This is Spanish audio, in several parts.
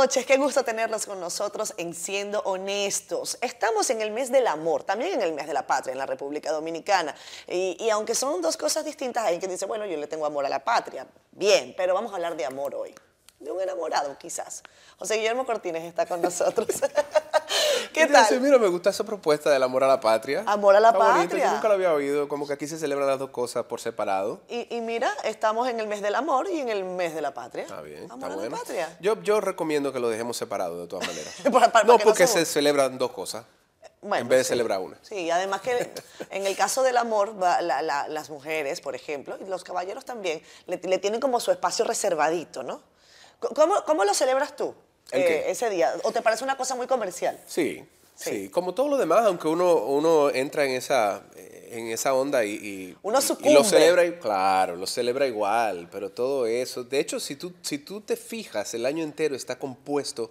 noches. Qué gusto tenerlos con nosotros en Siendo Honestos. Estamos en el mes del amor, también en el mes de la patria en la República Dominicana. Y, y aunque son dos cosas distintas, hay quien dice, bueno, yo le tengo amor a la patria. Bien, pero vamos a hablar de amor hoy. De un enamorado, quizás. José Guillermo Cortines está con nosotros. ¿Qué tal? Mira, me gusta esa propuesta del amor a la patria. Amor a la Está bonito, patria. Yo nunca lo había oído, como que aquí se celebran las dos cosas por separado. Y, y mira, estamos en el mes del amor y en el mes de la patria. Está bien, Amor está a bueno. la patria. Yo, yo recomiendo que lo dejemos separado de todas maneras. Para- para no, no porque se- se celebran dos cosas Bueno, en vez de sí. celebrar una. Sí, además que en el caso del amor, la- la- las mujeres, por ejemplo, y los caballeros también, le, le tienen como su espacio reservadito, ¿no? ¿Cómo, cómo lo celebras tú ¿El eh, ese día? ¿O te parece una cosa muy comercial? Sí, Sí. sí, Como todo lo demás, aunque uno, uno entra en esa, en esa onda y, y- Uno y sucumbe. lo celebra, claro, lo celebra igual, pero todo eso. De hecho, si tú, si tú te fijas, el año entero está compuesto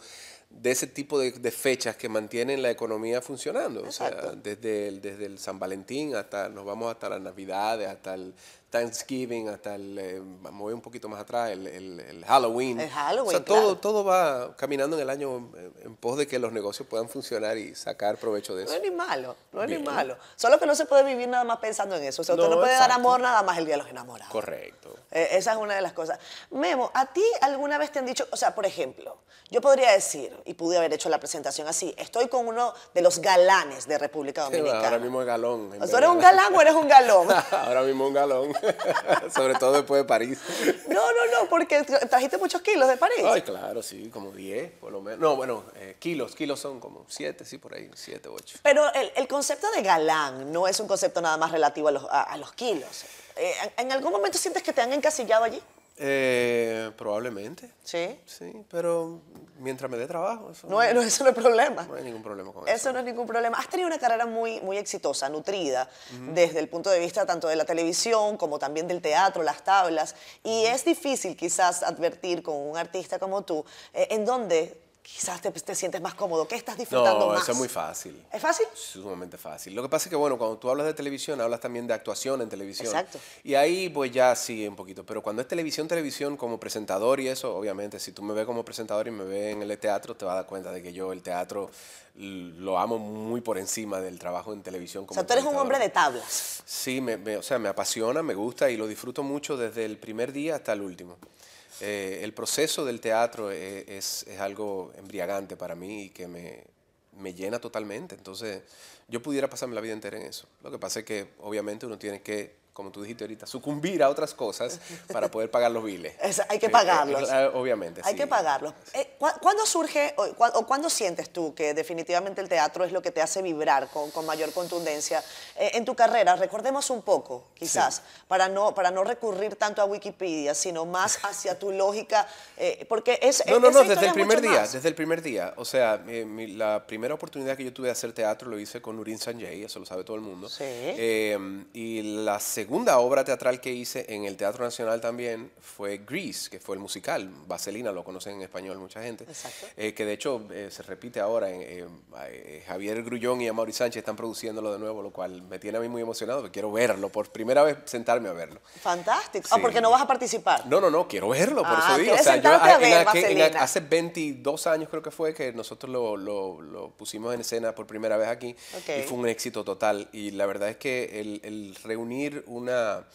de ese tipo de, de fechas que mantienen la economía funcionando. O sea, Exacto. desde el, desde el San Valentín hasta, nos vamos hasta las Navidades, hasta el Thanksgiving, hasta el, eh, un poquito más atrás, el, el- el Halloween. El Halloween, O sea, claro. todo, todo va caminando en el año en, pos de que los negocios puedan funcionar y sacar provecho de No eso. es ni malo, no es ni malo. Solo que no se puede vivir nada más pensando en eso. O sea, usted no, No, puede dar amor nada más el día de los enamorados. Correcto. Eh, esa es una de las cosas. Memo, ¿a ti alguna vez te han dicho, o sea, por ejemplo, yo podría decir, y pude haber hecho la presentación así, estoy con uno de los galanes de República Dominicana. ahora mismo es galón. en ¿O ¿Tú eres un galán o eres un galón? ahora mismo un galón. Sobre todo después de París. No, no, no, porque tra- trajiste muchos kilos de París. Ay, claro, sí, como 10 por lo menos. No, bueno, eh, kilos, kilos son como 7, sí, por ahí, 7, 8. Pero el, el concepto de galán no es un concepto nada más relativo a los, a, a los kilos. Eh, ¿en, en algún momento sientes que te han encasillado allí? Eh, probablemente. Sí. Sí, pero mientras me dé trabajo, eso No, es- no, eso no es problema. no hay ningún problema con eso. Eso no es ningún problema. Has tenido una carrera muy, muy exitosa, nutrida, desde el punto de vista tanto de la televisión como también del teatro, las tablas. Y es difícil quizás advertir con un artista como tú eh, en dónde quizás te, te sientes más cómodo, qué estás disfrutando No, más. eso es muy fácil. ¿Es fácil? Sumamente fácil. Lo que pasa es que, bueno, cuando tú hablas de televisión, hablas también de actuación en televisión. Exacto. Y ahí, pues ya sí, un poquito. Pero cuando es televisión, televisión, como presentador y eso, obviamente, si tú me ves como presentador y me ves en el teatro, te vas a dar cuenta de que yo el teatro lo amo muy por encima del trabajo en televisión. O Como sea, tú eres un hombre de tablas. Sí, me, me- o sea, me apasiona, me gusta y lo disfruto mucho desde el primer día hasta el último. Eh, el proceso del teatro eh, es, es algo embriagante para mí y que me, me llena totalmente. Entonces, yo pudiera pasarme la vida entera en eso. Lo que pasa es que, obviamente, uno tiene que, como tú dijiste ahorita, sucumbir a otras cosas para poder pagar los biles. Es- hay que pagarlos. obviamente, Hay sí. que pagarlos. Eh, ¿cu- ¿Cuándo surge o, o cuándo sientes tú que definitivamente el teatro es lo que te hace vibrar con, con mayor contundencia eh, en tu carrera? Recordemos un poco, quizás, para, no, para no recurrir tanto a Wikipedia, sino más hacia tu lógica, eh, porque es No, no, no, desde el primer día, más. desde el primer día. O sea, eh, mi- la primera oportunidad que yo tuve de hacer teatro lo hice con Nurin Sanjay, eso lo sabe todo el mundo. Sí. Eh, y la segunda obra teatral que hice en el Teatro Nacional también fue Grease, que fue el musical. Vaselina lo conocen en español mucha gente. Exacto. Eh, que de hecho eh, se repite ahora. en- eh, eh, Javier Grullón y Amaury Sánchez están produciéndolo de nuevo, lo cual me tiene a mí muy emocionado, porque quiero verlo, por primera vez sentarme a verlo. Fantástico. Ah, Sí. porque no vas a participar. No, no, no, quiero verlo, por Ah, eso digo. O ¿quieres sea, yo a en ver aquel- en a- hace 22 años creo que fue que nosotros lo, lo- lo pusimos en escena por primera vez aquí Ok. y fue un éxito total. Y la verdad es que el, el reunir una,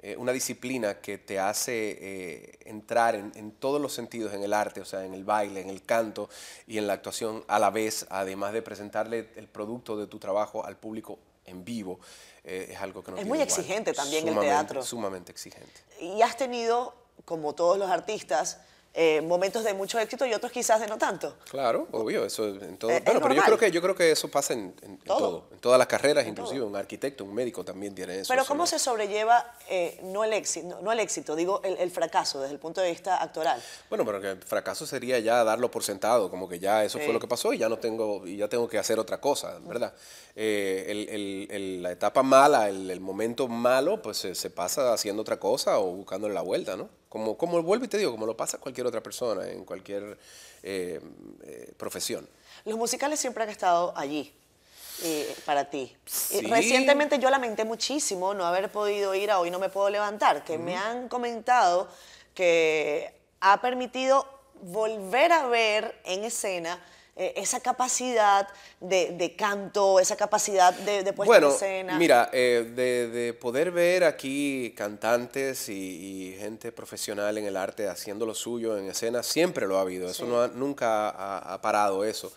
eh, una disciplina que te hace eh, entrar en, en todos los sentidos, en el arte, o sea, en el baile, en el canto y en la actuación a la vez, además de presentarle el producto de tu trabajo al público en vivo, eh, es algo que no Es tiene muy igual. exigente también el Sumamente, teatro. Sumamente exigente. Y has tenido, como todos los artistas, eh, momentos de mucho éxito y otros quizás de no tanto. Claro, obvio, eso en todo. Eh, es bueno, pero yo creo que yo creo que eso pasa en, en- en Todo. en todas las carreras, En inclusive todo. un arquitecto, un médico también tiene eso. Pero ¿cómo se sobrelleva eh, no, el éxito, no, no el éxito, digo el, el fracaso desde el punto de vista actoral? Bueno, pero que el fracaso sería ya darlo por sentado, como que ya eso Sí. fue lo que pasó y ya no tengo y ya tengo que hacer otra cosa, ¿verdad? Eh, el- la etapa mala, el, el momento malo, pues se, se pasa haciendo otra cosa o buscándole la vuelta, ¿no? Como, como vuelvo y te digo, como lo pasa cualquier otra persona en cualquier eh, eh, profesión. Los musicales siempre han estado allí eh, para ti. Sí. recientemente yo lamenté muchísimo no haber podido ir a Hoy No Me Puedo Levantar, que me han comentado que ha permitido volver a ver en escena eh, esa capacidad de, canto, esa capacidad de, de puesta bueno, en escena. Mira, eh, de, poder ver aquí cantantes y, gente profesional en el arte haciendo lo suyo en escena, siempre lo ha habido. Eso no nunca ha, parado eso.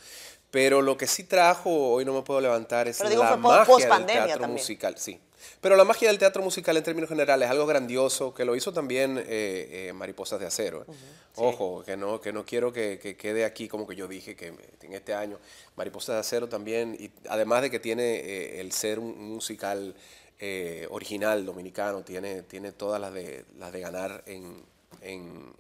Pero lo que sí trajo, hoy no me puedo levantar, es la magia del teatro musical. Sí, pero la magia del teatro musical en términos generales es algo grandioso que lo hizo también eh, eh, Mariposas de Acero. Ojo, que no, que no quiero que, quede aquí como que yo dije que en este año Mariposas de Acero también, y además de que tiene eh, el ser un musical original dominicano, tiene, tiene todas las de, las de ganar en, en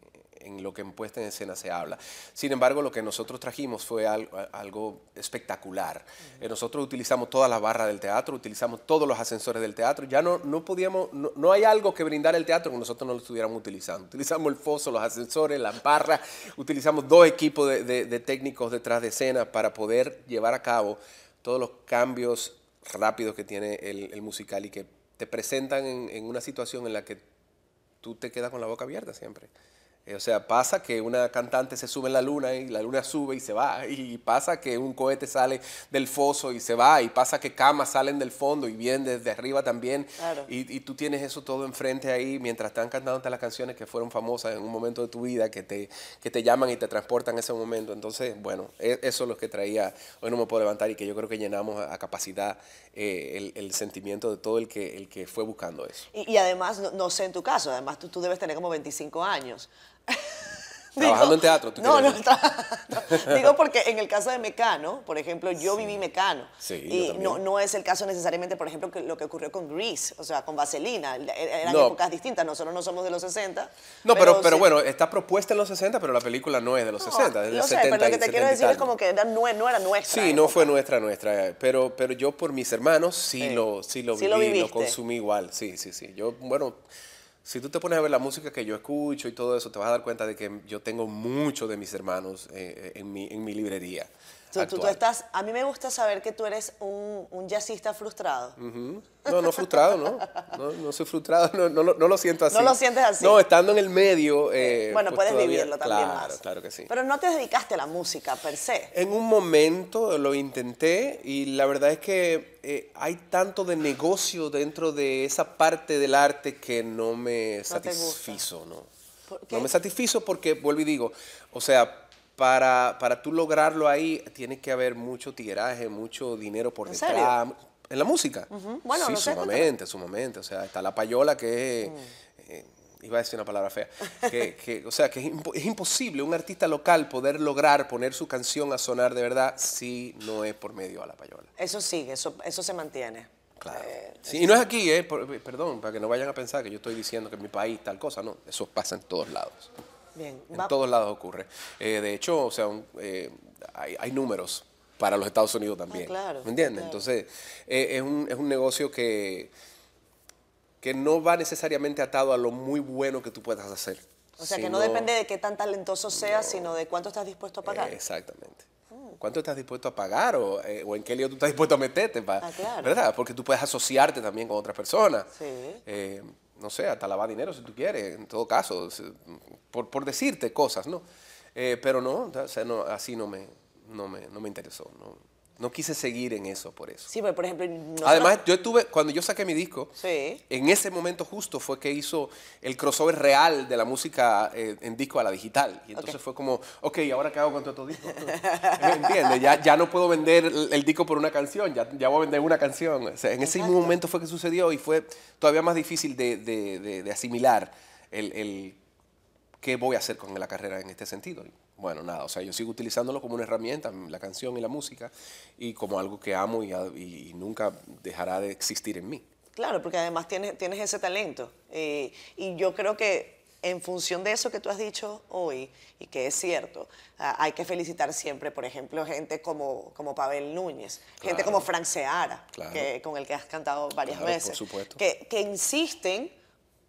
lo que en puesta en escena se habla. Sin embargo, lo que nosotros trajimos fue algo, espectacular. Eh, nosotros utilizamos todas las barras del teatro, utilizamos todos los ascensores del teatro. Ya no, no podíamos, no, hay algo que brindar el teatro que nosotros no lo estuviéramos utilizando. Utilizamos el foso, los ascensores, las barras, utilizamos dos equipos de, técnicos detrás de escena para poder llevar a cabo todos los cambios rápidos que tiene el, musical y que te presentan en, en una situación en la que tú te quedas con la boca abierta siempre. Eh, o sea, pasa que una cantante se sube en la luna y la luna sube y se va. Y pasa que un cohete sale del foso y se va. Y pasa que camas salen del fondo y vienen desde arriba también. Y, tú tienes eso todo enfrente ahí mientras están cantando las canciones que fueron famosas en un momento de tu vida, que te, que te llaman y te transportan a ese momento. Entonces, bueno, e, eso es lo que traía Hoy no me puedo levantar y que yo creo que llenamos a, capacidad eh, el, sentimiento de todo el que, el que fue buscando eso. Y, además, no, sé en tu caso, además tú, tú debes tener como 25 años. Trabajando en teatro. no, no, digo porque en el caso de Mecano, por ejemplo, yo viví Mecano. Sí, y no, no es el caso necesariamente, por ejemplo, que lo que ocurrió con Grease, o sea, con Vaselina. Eran épocas distintas, nosotros no somos de los 60. No, pero, pero, bueno, está propuesta en los 60, pero la película no es de los 60, es de los 70. Pero lo que te quiero decir es como que no, era nuestra. Sí, no fue nuestra, nuestra. Pero, pero yo por mis hermanos sí, lo, sí lo viví, lo consumí igual. Sí, sí, sí. Yo, bueno si tú te pones a ver la música que yo escucho y todo eso, te vas a dar cuenta de que yo tengo muchos de mis hermanos eh, en, mi, en mi librería. Tú, tú, estás, a mí me gusta saber que tú eres un, un jazzista frustrado. No, no frustrado, ¿no? No, no soy frustrado, no, no, no, lo siento así. No lo sientes así. No, estando en el medio. Eh, bueno, pues puedes vivirlo también. Claro, claro que sí. Pero no te dedicaste a la música per se. En un momento lo intenté y la verdad es que eh, hay tanto de negocio dentro de esa parte del arte que no me satisfizo, ¿no? No me satisfizo porque, vuelvo y digo, o sea, para, para tú lograrlo ahí, tiene que haber mucho tiraje, mucho dinero por detrás. ¿En la música? bueno, sí, sumamente, sumamente. O sea, está la payola que mm. eh, iba a decir una palabra fea. Que, o sea, que es, imposible un artista local poder lograr poner su canción a sonar de verdad si no es por medio a la payola. Eso sigue, eso, eso se mantiene. Claro. Eh, sí, y no es aquí, eh, perdón, para que no vayan a pensar que yo estoy diciendo que en mi país tal cosa, no, eso pasa en todos lados. Bien, en todos lados ocurre. Eh, de hecho, o sea, eh, hay, números para los Estados Unidos también. Ah, claro, ¿Me entiendes? Entonces, eh, es, un, es un negocio que, que no va necesariamente atado a lo muy bueno que tú puedas hacer. O sea, que no depende de qué tan talentoso seas, sino de cuánto estás dispuesto a pagar. exactamente. Mm. ¿Cuánto estás dispuesto a pagar o, o, en qué lío tú estás dispuesto a meterte? ah, claro. ¿Verdad? Porque tú puedes asociarte también con otras personas. Sí no sé, hasta lavar dinero si tú quieres, en todo caso, por, por decirte cosas, ¿no? Eh, pero no, así no me, no me, no me interesó, no, no quise seguir en eso por eso. Sí, pero por ejemplo... Además, yo estuve, cuando yo saqué mi disco, sí. en ese momento justo fue que hizo el crossover real de la música eh, en disco a la digital. Y entonces fue como, ok, ¿ahora qué hago con todo disco? ¿Me entiendes? Ya, ya no puedo vender el, disco por una canción, ya, ya voy a vender una canción. O sea, en ese mismo momento fue que sucedió y fue todavía más difícil de, de, de, asimilar el, el qué voy a hacer con la carrera en este sentido bueno, nada, o sea, yo sigo utilizándolo como una herramienta, la canción y la música, y como algo que amo y, nunca dejará de existir en mí. Claro, porque además tienes, tienes ese talento. Eh, y yo creo que en función de eso que tú has dicho hoy, y que es cierto, ah, hay que felicitar siempre, por ejemplo, gente como, como Pavel Núñez, gente como Frank Seara, que, con el que has cantado varias veces, por supuesto. Que, que insisten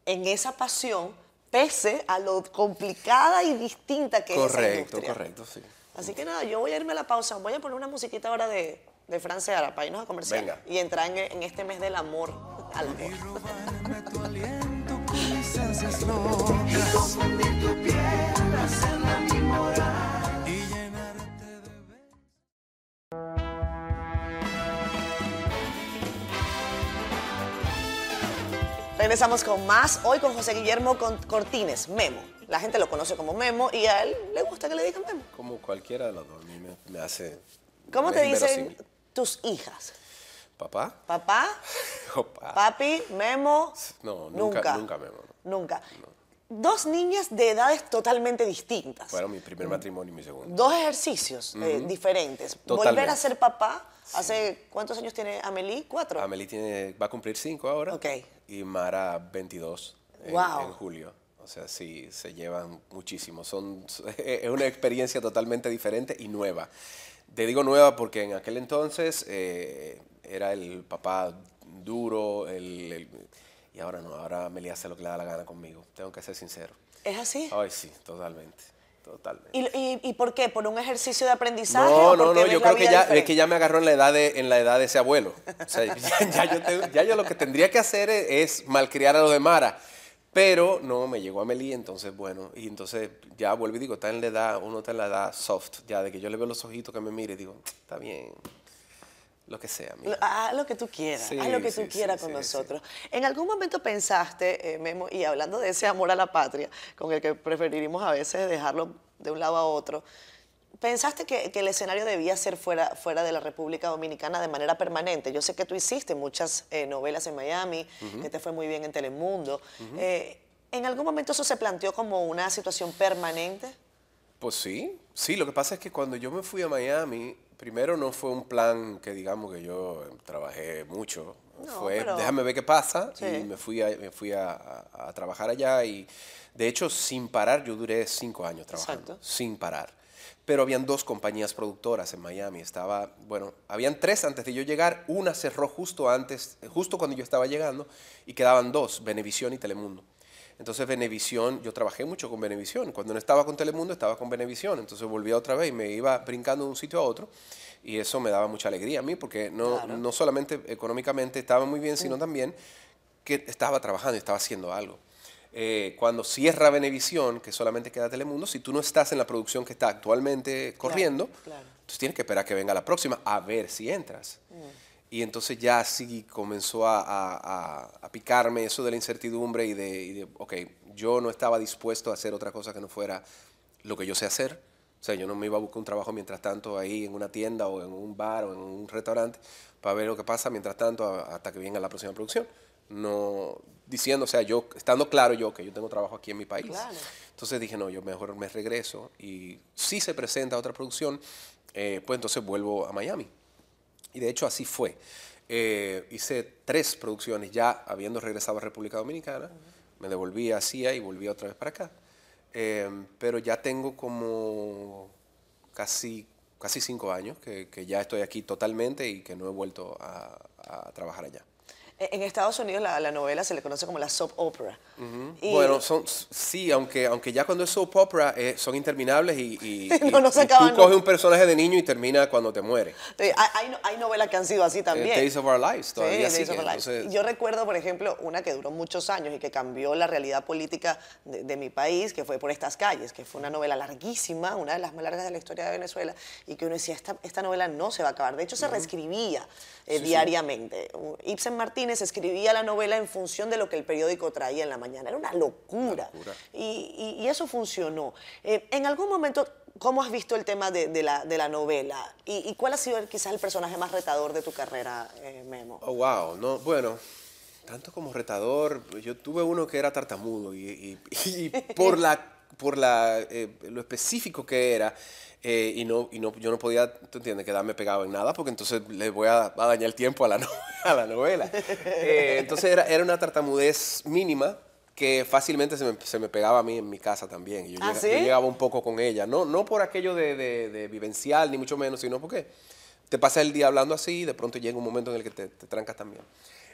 en esa pasión pese a lo complicada y distinta que es esa industria. Correcto, sí. Así que nada, yo voy a irme a la pausa, voy a poner una musiquita ahora de, de Francia para irnos a comercial y entrar en, en, este mes del amor al amor. Regresamos con más, hoy con José Guillermo Cortines, Memo. La gente lo conoce como Memo y a él le gusta que le digan Memo. Como cualquiera de los dos, a mí me, hace... ¿Cómo te dicen tus hijas? ¿Papá? ¿Papá? ¿Papi? ¿Memo? No, nunca, nunca, Memo. Nunca. Dos niñas de edades totalmente distintas. Fueron mi primer matrimonio y mi segundo. Dos ejercicios eh, diferentes. Volver a ser papá. ¿Hace cuántos años tiene Amelie? ¿Cuatro? Amelie tiene, va a cumplir cinco ahora. Ok. Y Mara 22 en, en julio. O sea, sí, se llevan muchísimo. Son, es una experiencia totalmente diferente y nueva. Te digo nueva porque en aquel entonces eh, era el papá duro, el y ahora no, ahora Meli hace lo que le da la gana conmigo. Tengo que ser sincero. ¿Es así? Ay, sí, totalmente. Totalmente. ¿Y, y, por qué? ¿Por un ejercicio de aprendizaje? No, no, no, yo creo que ya, es que ya me agarró en la edad de, en la edad de ese abuelo. O sea, ya, yo lo que tendría que hacer es, malcriar a los de Mara. Pero no, me llegó a Meli, entonces bueno, y entonces ya vuelvo y digo, está en la edad, uno está en la edad soft, ya de que yo le veo los ojitos que me mire y digo, está bien, lo que sea. Haz lo que tú quieras, haz lo que tú quieras con nosotros. ¿En algún momento pensaste, eh, Memo, y hablando de ese amor a la patria, con el que preferiríamos a veces dejarlo de un lado a otro, ¿pensaste que, el escenario debía ser fuera, fuera de la República Dominicana de manera permanente? Yo sé que tú hiciste muchas eh, novelas en Miami, que te fue muy bien en Telemundo. Eh, ¿En algún momento eso se planteó como una situación permanente? Pues sí, sí, lo que pasa es que cuando yo me fui a Miami, primero no fue un plan que digamos que yo trabajé mucho. fue, déjame ver qué pasa. Y me fui, a, me fui a, trabajar allá y de hecho sin parar, yo duré cinco años trabajando, sin parar. Pero habían dos compañías productoras en Miami. Estaba, bueno, habían tres antes de yo llegar. Una cerró justo antes, justo cuando yo estaba llegando, y quedaban dos, Venevisión y Telemundo. Entonces Venevisión, yo trabajé mucho con Venevisión. Cuando no estaba con Telemundo, estaba con Venevisión. Entonces volvía otra vez y me iba brincando de un sitio a otro. Y eso me daba mucha alegría a mí, porque no, no solamente económicamente estaba muy bien, sino mm. también que estaba trabajando y estaba haciendo algo. Eh, cuando cierra Venevisión, que solamente queda Telemundo, si tú no estás en la producción que está actualmente corriendo, entonces tienes que esperar que venga la próxima a ver si entras. Mm. Y entonces ya sí comenzó a, picarme eso de la incertidumbre y de, ok, yo no estaba dispuesto a hacer otra cosa que no fuera lo que yo sé hacer. O sea, yo no me iba a buscar un trabajo mientras tanto ahí en una tienda o en un bar o en un restaurante para ver lo que pasa mientras tanto hasta que venga la próxima producción. No diciendo, o sea, yo estando claro yo que yo tengo trabajo aquí en mi país. Entonces dije, no, yo mejor me regreso y si se presenta otra producción, eh, pues entonces vuelvo a Miami. Y de hecho así fue. Eh, hice tres producciones ya habiendo regresado a República Dominicana. Me devolví a CIA y volví otra vez para acá. Eh, pero ya tengo como casi, casi cinco años que, que, ya estoy aquí totalmente y que no he vuelto a trabajar allá. En Estados Unidos la, novela se le conoce como la soap opera. bueno, son, sí, aunque, aunque ya cuando es soap opera eh, son interminables y, y, no, no tú coges un personaje de niño y termina cuando te muere. hay, hay, novelas que han sido así también. Days of Our Lives, todavía sí, Yo recuerdo, por ejemplo, una que duró muchos años y que cambió la realidad política de, mi país, que fue Por estas calles, que fue una novela larguísima, una de las más largas de la historia de Venezuela, y que uno decía, esta, esta novela no se va a acabar. De hecho, se reescribía eh, diariamente. Ibsen Martínez escribía la novela en función de lo que el periódico traía en la mañana. Era una locura. Y, eso funcionó. Eh, en algún momento, ¿cómo has visto el tema de, la, novela? ¿Y, cuál ha sido quizás el personaje más retador de tu carrera, eh, Memo? Oh, wow. No, bueno, tanto como retador, yo tuve uno que era tartamudo y, por, la, por la, eh, lo específico que era, eh, y, no, y no, yo no podía, tú entiendes, quedarme pegado en nada porque entonces le voy a, dañar el tiempo a la, a la novela. Eh, entonces era, era, una tartamudez mínima que fácilmente se me, se me, pegaba a mí en mi casa también. Y yo, ¿Ah, llegaba, un poco con ella, no, no por aquello de, de, vivencial, ni mucho menos, sino porque te pasas el día hablando así y de pronto llega un momento en el que te, te trancas también.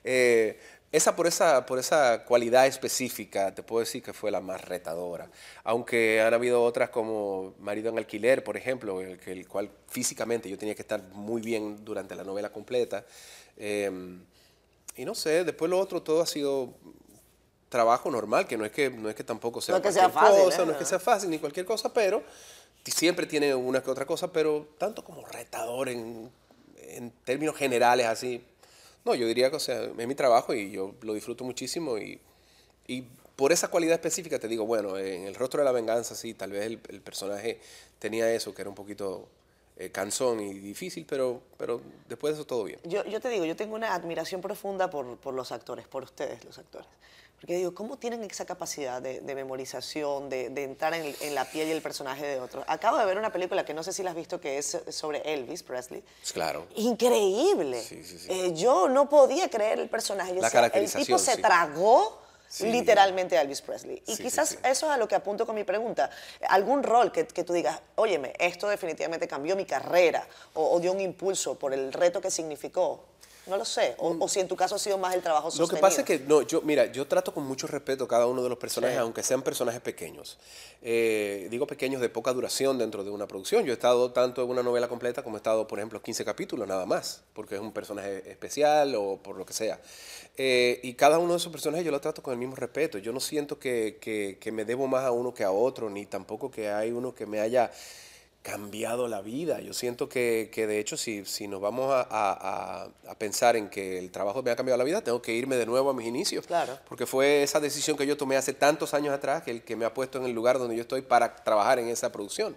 Eh, esa por, esa por esa cualidad específica, te puedo decir que fue la más retadora. Aunque han habido otras como Marido en Alquiler, por ejemplo, el, el cual físicamente yo tenía que estar muy bien durante la novela completa. Em, y no sé, después lo otro todo ha sido trabajo normal, que no es que, no es que tampoco sea, no que sea fácil, cosa, no es que sea fácil ni cualquier cosa, pero siempre tiene una que otra cosa, pero tanto como retador en, en términos generales así, No, yo diría que es mi trabajo y yo lo disfruto muchísimo y, y por esa cualidad específica te digo, bueno, en el rostro de la venganza sí, tal vez el, el personaje tenía eso, que era un poquito eh, cansón y difícil, pero, pero después de eso todo bien. Yo, yo te digo, yo tengo una admiración profunda por, por los actores, por ustedes los actores. Porque digo, ¿cómo tienen esa capacidad de, de memorización, de, de entrar en, en, la piel y el personaje de otro? Acabo de ver una película que no sé si la has visto, que es sobre Elvis Presley. Claro. Increíble. Sí, sí, sí. Eh, yo no podía creer el personaje. Yo La decía, el caracterización, tipo se tragó Sí. literalmente a Elvis Presley. Y sí, quizás sí. eso es a lo que apunto con mi pregunta. ¿Algún rol que, que tú digas, óyeme, esto definitivamente cambió mi carrera o, o dio un impulso por el reto que significó? No lo sé. O, o si en tu caso ha sido más el trabajo Lo sostenido. que pasa es que, no, yo, mira, yo trato con mucho respeto a cada uno de los personajes, Sí. aunque sean personajes pequeños. Eh, digo pequeños de poca duración dentro de una producción. Yo he estado tanto en una novela completa como he estado, por ejemplo, 15 capítulos nada más, porque es un personaje especial o por lo que sea. Eh, y cada uno de esos personajes yo lo trato con el mismo respeto. Yo no siento que, que- que me debo más a uno que a otro, ni tampoco que hay uno que me haya cambiado la vida. Yo siento que, que de hecho si, si nos vamos a, a- pensar en que el trabajo me ha cambiado la vida, tengo que irme de nuevo a mis inicios. Claro. Porque fue esa decisión que yo tomé hace tantos años atrás que el que me ha puesto en el lugar donde yo estoy para trabajar en esa producción.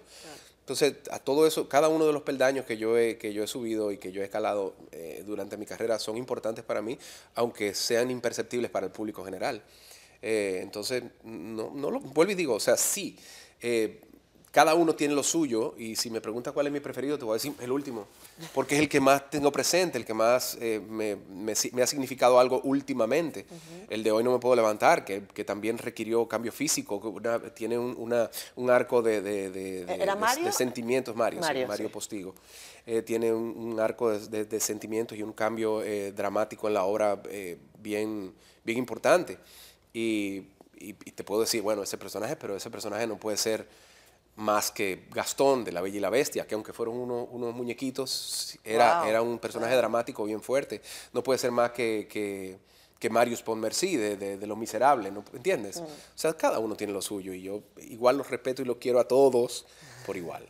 Entonces, a todo eso, cada uno de los peldaños que yo he, que yo he subido y que yo he escalado eh, durante mi carrera son importantes para mí, aunque sean imperceptibles para el público general. Eh, entonces, no, no lo vuelvo y digo, o sea, sí, eh, cada uno tiene lo suyo y si me preguntas cuál es mi preferido, te voy a decir el último, porque es el que más tengo presente, el que más eh, me, me si- me ha significado algo últimamente. El de hoy no me puedo levantar, que, que también requirió cambio físico, que una- tiene un, una- un arco de, de- sentimientos, Mario, sí, Mario, sí. Postigo. Eh, tiene un, un arco de, sentimientos y un cambio eh, dramático en la obra eh, bien, bien importante. Y, y- y te puedo decir, bueno, ese personaje, pero ese personaje no puede ser más que Gastón de La Bella y la Bestia, que aunque fueron uno- unos muñequitos, era, Wow. era un personaje dramático bien fuerte. No puede ser más que, que, que Marius Pontmercy de, de, de Los Miserables, ¿no? ¿entiendes? O sea, cada uno tiene lo suyo y yo igual los respeto y los quiero a todos por igual,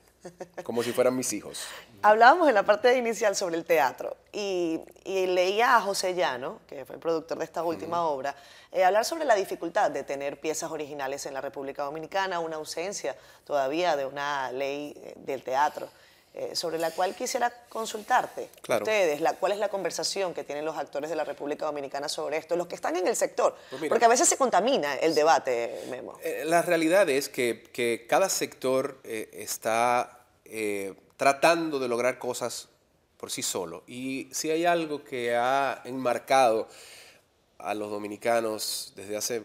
como si fueran mis hijos. Hablábamos en la parte inicial sobre el teatro y, y leía a José Llano, que fue el productor de esta última obra, eh, hablar sobre la dificultad de tener piezas originales en la República Dominicana, una ausencia todavía de una ley eh, del teatro, eh, sobre la cual quisiera consultarte. Claro. Ustedes, la, ¿cuál es la conversación que tienen los actores de la República Dominicana sobre esto? Los que están en el sector, Pues mira. porque a veces se contamina el debate, Memo. Eh, La realidad es que, que cada sector eh, está eh, tratando de lograr cosas por sí solo. Y si hay algo que ha enmarcado a los dominicanos desde hace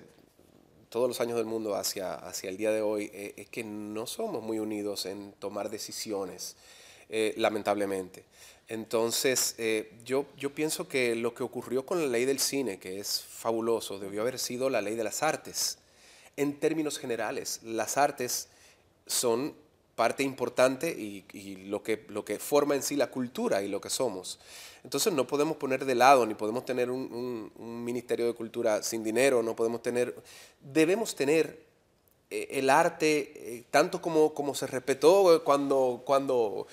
todos los años del mundo hacia, hacia el día de hoy, eh, es que no somos muy unidos en tomar decisiones, eh, lamentablemente. Entonces, yo, yo pienso que lo que ocurrió con la ley del cine, que es fabuloso, debió haber sido la ley de las artes. En términos generales, las artes son parte importante y, lo, que, lo que forma en sí la cultura y lo que somos. Entonces no podemos poner de lado, ni podemos tener un, Ministerio de Cultura sin dinero, no podemos tener, debemos tener eh, el arte, eh, tanto como, como se respetó eh, cuando, cuando,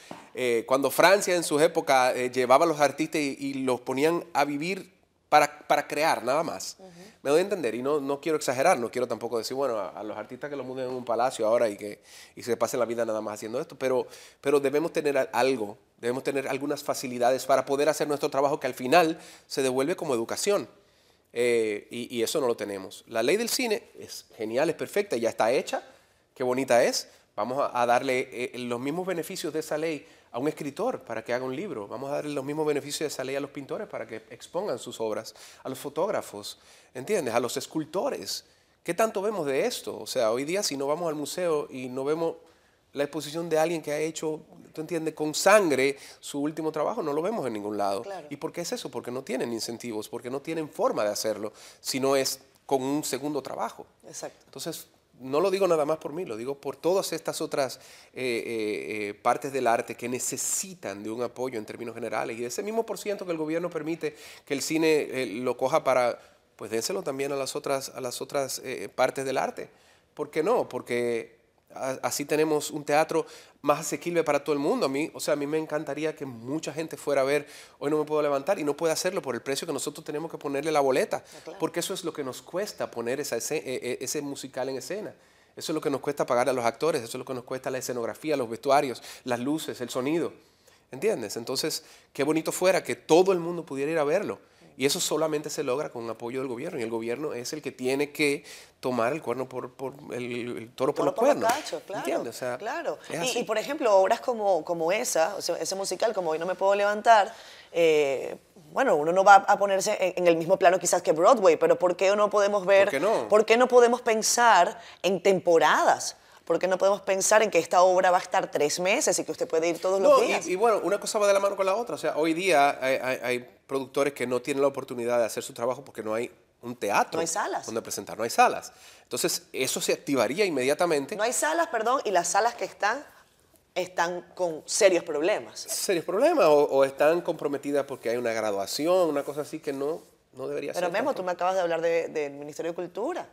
cuando Francia en su época llevaba a los artistas y los ponían a vivir para, para crear, nada más. Me doy a entender, y no, no quiero exagerar, no quiero tampoco decir, bueno, a, a los artistas que los muden en un palacio ahora y que y se pasen la vida nada más haciendo esto, pero, pero debemos tener algo, debemos tener algunas facilidades para poder hacer nuestro trabajo que al final se devuelve como educación. Eh, y, y eso no lo tenemos. La ley del cine es genial, es perfecta, ya está hecha, qué bonita es. Vamos a, a darle eh, los mismos beneficios de esa ley a un escritor para que haga un libro. Vamos a darle los mismos beneficios de esa ley a los pintores para que expongan sus obras, a los fotógrafos, ¿entiendes? A los escultores. ¿Qué tanto vemos de esto? O sea, hoy día si no vamos al museo y no vemos la exposición de alguien que ha hecho, tú entiendes, con sangre su último trabajo, no lo vemos en ningún lado. Claro. ¿Y por qué es eso? Porque no tienen incentivos, porque no tienen forma de hacerlo, si no es con un segundo trabajo. Exacto. Entonces, no lo digo nada más por mí, lo digo por todas estas otras eh, eh, eh, partes del arte que necesitan de un apoyo en términos generales. Y ese mismo por ciento que el gobierno permite que el cine lo coja para, pues dénselo también a las otras, a las otras partes del arte. ¿Por qué no? Porque Así tenemos un teatro más asequible para todo el mundo. A mí, o sea, a mí me encantaría que mucha gente fuera a ver Hoy no me puedo levantar y no puede hacerlo por el precio que nosotros tenemos que ponerle la boleta, ah, porque eso es lo que nos cuesta poner esa e, e, ese musical en escena. Eso es lo que nos cuesta pagar a los actores, eso es lo que nos cuesta la escenografía, los vestuarios, las luces, el sonido. ¿Entiendes? Entonces, qué bonito fuera que todo el mundo pudiera ir a verlo. Y eso solamente se logra con apoyo del gobierno. Y el gobierno es el que tiene que tomar el cuerno por, por el, toro por los cuernos. claro, ¿Entiendes? claro. Y, por ejemplo, obras como, como esa, ese musical, como Hoy no me puedo levantar, eh, bueno, uno no va a ponerse en, el mismo plano quizás que Broadway, pero ¿por qué no podemos ver, ¿Por qué no, ¿por qué no podemos pensar en temporadas? ¿Por qué no podemos pensar en que esta obra va a estar tres meses y que usted puede ir todos los días? Y, bueno, una cosa va de la mano con la otra. O sea, hoy día hay, productores que no tienen la oportunidad de hacer su trabajo porque no hay un teatro. No hay salas. Donde presentar, no hay salas. Entonces, eso se activaría inmediatamente. No hay salas, perdón, y las salas que están están con serios problemas. Serios problemas o, están comprometidas porque hay una graduación, una cosa así que no, no debería ser. Pero Memo, tú me acabas de hablar del Ministerio de Cultura.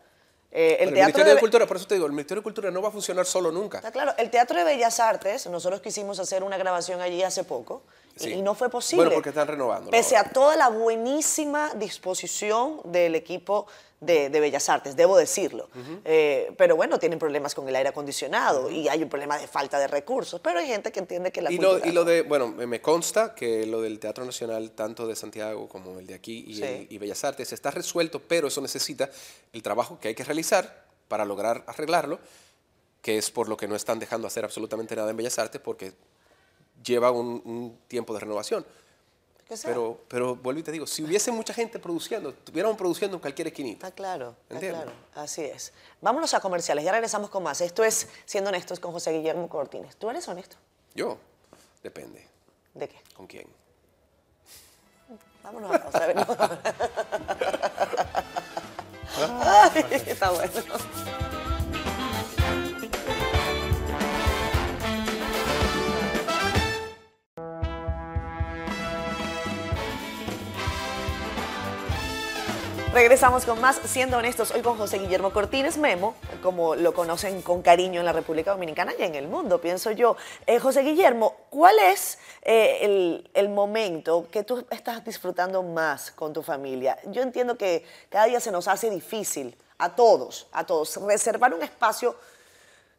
Eh, el, Ministerio de, Cultura, por eso te digo, el Ministerio de Cultura no va a funcionar solo nunca. Está claro, el Teatro de Bellas Artes, nosotros quisimos hacer una grabación allí hace poco y no fue posible. Bueno, porque están renovando. Pese a toda la buenísima disposición del equipo de, Bellas Artes, debo decirlo. Eh, pero bueno, tienen problemas con el aire acondicionado y hay un problema de falta de recursos, pero hay gente que entiende que la y Lo, y lo de, bueno, me consta que lo del Teatro Nacional, tanto de Santiago como el de aquí y, Bellas Artes, está resuelto, pero eso necesita el trabajo que hay que realizar para lograr arreglarlo, que es por lo que no están dejando hacer absolutamente nada en Bellas Artes, porque lleva un tiempo de renovación. Pero, pero vuelvo y te digo, si hubiese mucha gente produciendo, estuviéramos produciendo en cualquier esquinita. Está claro, está claro. Así es. Vámonos a comerciales, ya regresamos con más. Esto es Siendo Honestos con José Guillermo Cortines. ¿Tú eres honesto? Yo, depende. ¿De qué? ¿Con quién? Vámonos a pausa. está bueno. Regresamos con más, siendo honestos, hoy con José Guillermo Cortines Memo, como lo conocen con cariño en la República Dominicana y en el mundo, pienso yo. Eh, José Guillermo, ¿cuál es eh, el, momento que tú estás disfrutando más con tu familia? Yo entiendo que cada día se nos hace difícil a todos, a todos, reservar un espacio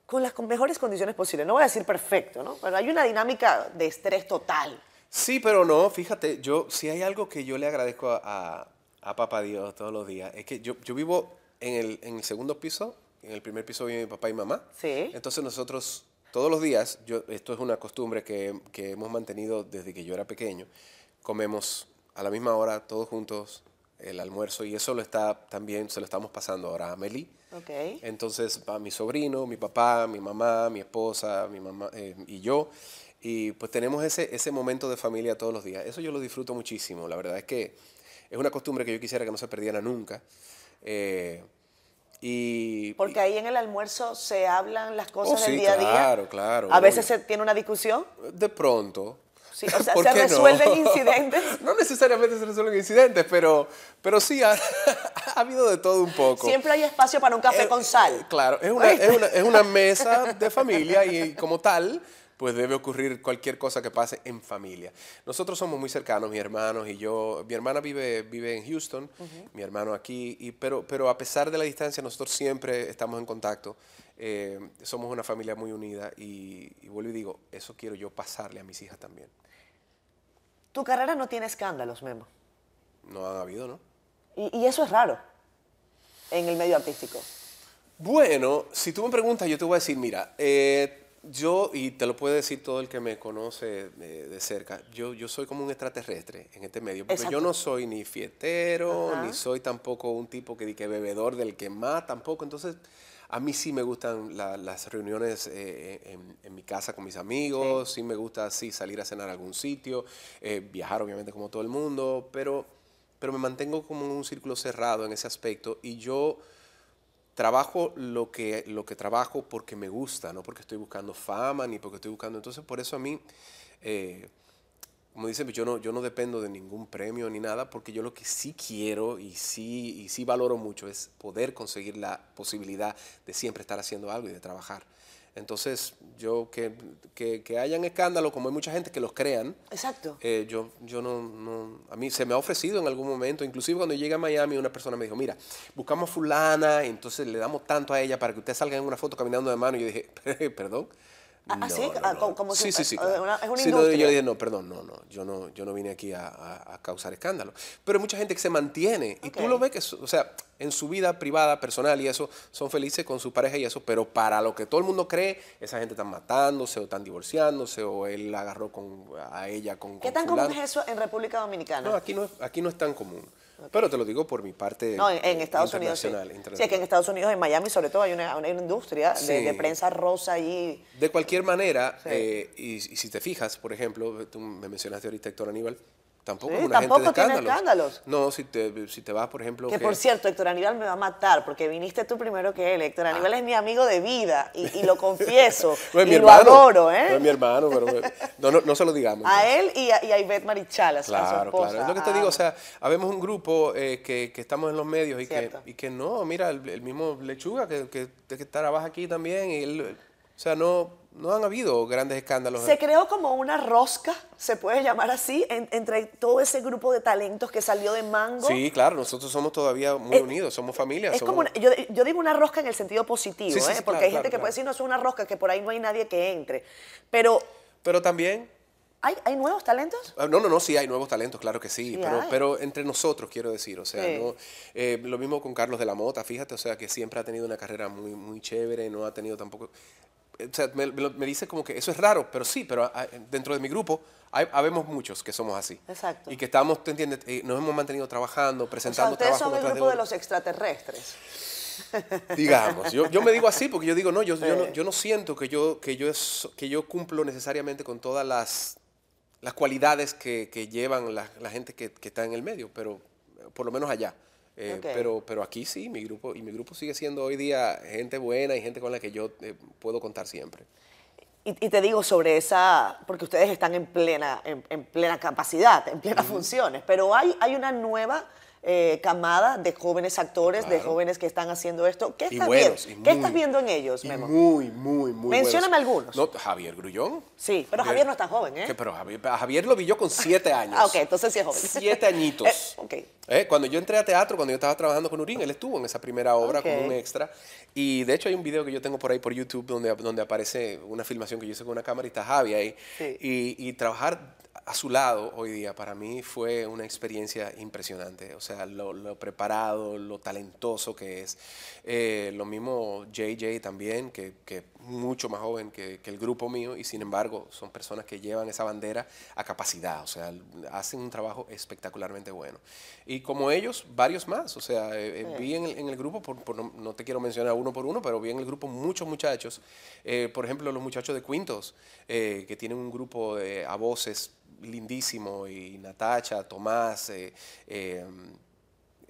con las mejores condiciones posibles. No voy a decir perfecto, ¿no? Pero hay una dinámica de estrés total. Sí, pero no, fíjate, yo si hay algo que yo le agradezco a a papá Dios todos los días. Es que yo, yo vivo en el, en el segundo piso, en el primer piso vive mi papá y mamá. Sí. Entonces nosotros todos los días, yo, esto es una costumbre que, que, hemos mantenido desde que yo era pequeño, comemos a la misma hora todos juntos el almuerzo y eso lo está también, se lo estamos pasando ahora a Meli. Okay. Entonces va mi sobrino, mi papá, mi mamá, mi esposa, mi mamá eh, y yo. Y pues tenemos ese, ese momento de familia todos los días. Eso yo lo disfruto muchísimo. La verdad es que es una costumbre que yo quisiera que no se perdiera nunca. Eh, y, Porque ahí en el almuerzo se hablan las cosas oh, del día a día. Claro, claro. A veces se tiene una discusión. De pronto. Sí, o sea, se resuelven incidentes. No necesariamente se resuelven incidentes, pero, pero sí ha, habido de todo un poco. Siempre hay espacio para un café eh, con sal. Claro, es una, es una, es una mesa de familia y como tal pues debe ocurrir cualquier cosa que pase en familia. Nosotros somos muy cercanos, mi hermano y yo. Mi hermana vive, vive en Houston, mi hermano aquí, y, pero, pero a pesar de la distancia, nosotros siempre estamos en contacto. Eh, somos una familia muy unida y, vuelvo y digo, eso quiero yo pasarle a mis hijas también. Tu carrera no tiene escándalos, Memo. No han habido, ¿no? Y, y eso es raro en el medio artístico. Bueno, si tú me preguntas, yo te voy a decir, mira, eh, yo, y te lo puede decir todo el que me conoce de, cerca, yo, yo soy como un extraterrestre en este medio, porque yo no soy ni fietero, ni soy tampoco un tipo que, que bebedor del que más, tampoco. Entonces, a mí sí me gustan las reuniones eh, en, mi casa con mis amigos, sí, me gusta sí, salir a cenar a algún sitio, eh, viajar obviamente como todo el mundo, pero, pero me mantengo como en un círculo cerrado en ese aspecto y yo trabajo lo que, lo que trabajo porque me gusta, no porque estoy buscando fama ni porque estoy buscando. Entonces, por eso a mí, eh, como dicen, yo no, yo no dependo de ningún premio ni nada, porque yo lo que sí quiero y sí, y sí valoro mucho es poder conseguir la posibilidad de siempre estar haciendo algo y de trabajar. Entonces, yo, que, que, que hayan escándalos, como hay mucha gente que los crean, Exacto. eh, yo, yo no, no- a mí se me ha ofrecido en algún momento, inclusive cuando llegué a Miami, una persona me dijo, mira, buscamos fulana, entonces le damos tanto a ella para que usted salga en una foto caminando de mano. Y yo dije, perdón. Ah, ah, sí, ah, como- como sí, si- sí, sí, claro. una- es una Sí, no, yo dije, no, perdón, no, no, yo no, yo no vine aquí a, a- a causar escándalo. Pero hay mucha gente que se mantiene y tú lo ves que, o sea, en su vida privada, personal y eso, son felices con su pareja y eso, pero para lo que todo el mundo cree, esa gente está matándose o están divorciándose o él la agarró con, a ella con ¿Qué con tan común es eso en República Dominicana? No, aquí no, aquí no es tan común. Pero te lo digo por mi parte No, en, en Estados Unidos sí. internacional. Sí, es internacional. que en Estados Unidos, en Miami sobre todo, hay una, una industria de, Sí. de prensa rosa allí. De cualquier manera, Sí. eh, y, y si te fijas, por ejemplo, tú me mencionaste ahorita Héctor Aníbal, tampoco Sí, es una tampoco gente de tiene escándalos. escándalos. No, si te, si te vas, por ejemplo... Que por cierto, Héctor Aníbal me va a matar porque viniste tú primero que él. Héctor Aníbal es mi amigo de vida y, y lo confieso. No es y mi lo hermano. adoro, ¿eh? No es mi hermano, pero no, no, no se lo digamos. A él y a, y a Ivette Marichal, a su, a su Claro, esposa. claro. Es lo que te Ah, digo, o sea, habemos un grupo eh, que, que estamos en los medios y que, y que no, mira, el, el mismo Lechuga que, que, que trabaja aquí también, y él, o sea, no, no han habido grandes escándalos. Se creó como una rosca, se puede llamar así, en- entre todo ese grupo de talentos que salió de Mango. Sí, claro, nosotros somos todavía muy Eh, unidos, somos familia. Es somos- como una- yo, yo digo una rosca en el sentido positivo, Sí, sí, ¿eh? sí, porque claro, hay gente claro, que claro. puede decir, no, es una rosca, que por ahí no hay nadie que entre. Pero, Pero también ¿hay, hay nuevos talentos? Ah, No, no, no, sí hay nuevos talentos, claro que sí, pero, pero entre nosotros quiero decir, o sea, no, eh, lo mismo con Carlos de la Mota, fíjate, o sea, que siempre ha tenido una carrera muy, muy chévere, no ha tenido tampoco, o sea, me, me dice como que eso es raro, pero sí, pero ah, dentro de mi grupo hay, habemos muchos que somos así. Exacto. Y que estamos, ¿te entiendes? Eh, nos hemos mantenido trabajando, O sea, presentando ustedes son el grupo de otro. los extraterrestres. Digamos, yo, yo me digo así porque yo digo, no, yo, yo, Sí. no, yo no siento que yo, que, yo es- que yo cumplo necesariamente con todas las, las cualidades que, que llevan la, la gente que, que está en el medio, pero por lo menos allá. Eh, pero, pero aquí sí, mi grupo, y mi grupo sigue siendo hoy día gente buena y gente con la que yo eh, puedo contar siempre. Y, y te digo sobre esa, porque ustedes están en plena, en, en plena capacidad, en plenas funciones, pero hay, hay una nueva eh, camada de jóvenes actores, de jóvenes que están haciendo esto. ¿Qué Y estás, buenos, viendo? y ¿Qué muy- estás viendo en ellos, Y Memo? muy, muy, muy Mencióname buenos. algunos. No, Javier Grullón. Sí, pero Javier no es tan joven, ¿eh? pero Javier, lo vi yo con siete años. Ah, ok, entonces sí es joven. Siete añitos. Eh, ok. Eh, Cuando yo entré a teatro, cuando yo estaba trabajando con Urín, él estuvo en esa primera obra como un extra. Y de hecho hay un video que yo tengo por ahí por YouTube donde, donde aparece una filmación que yo hice con una cámara y está Javi ahí. Sí. Y, y trabajar a su lado hoy día para mí fue una experiencia impresionante. O sea, lo, lo preparado, lo talentoso que es. Eh, lo mismo JJ también, que, que mucho más joven que, que el grupo mío y sin embargo son personas que llevan esa bandera a capacidad. O sea, hacen un trabajo espectacularmente bueno. Y como ellos, varios más. O sea, eh, eh, vi en el, en el grupo, por, por no, no te quiero mencionar uno por uno, pero vi en el grupo muchos muchachos. Eh, por ejemplo, los muchachos de Quintos, que tienen un grupo de, a voces lindísimo, y Natacha, Tomás, eh, eh,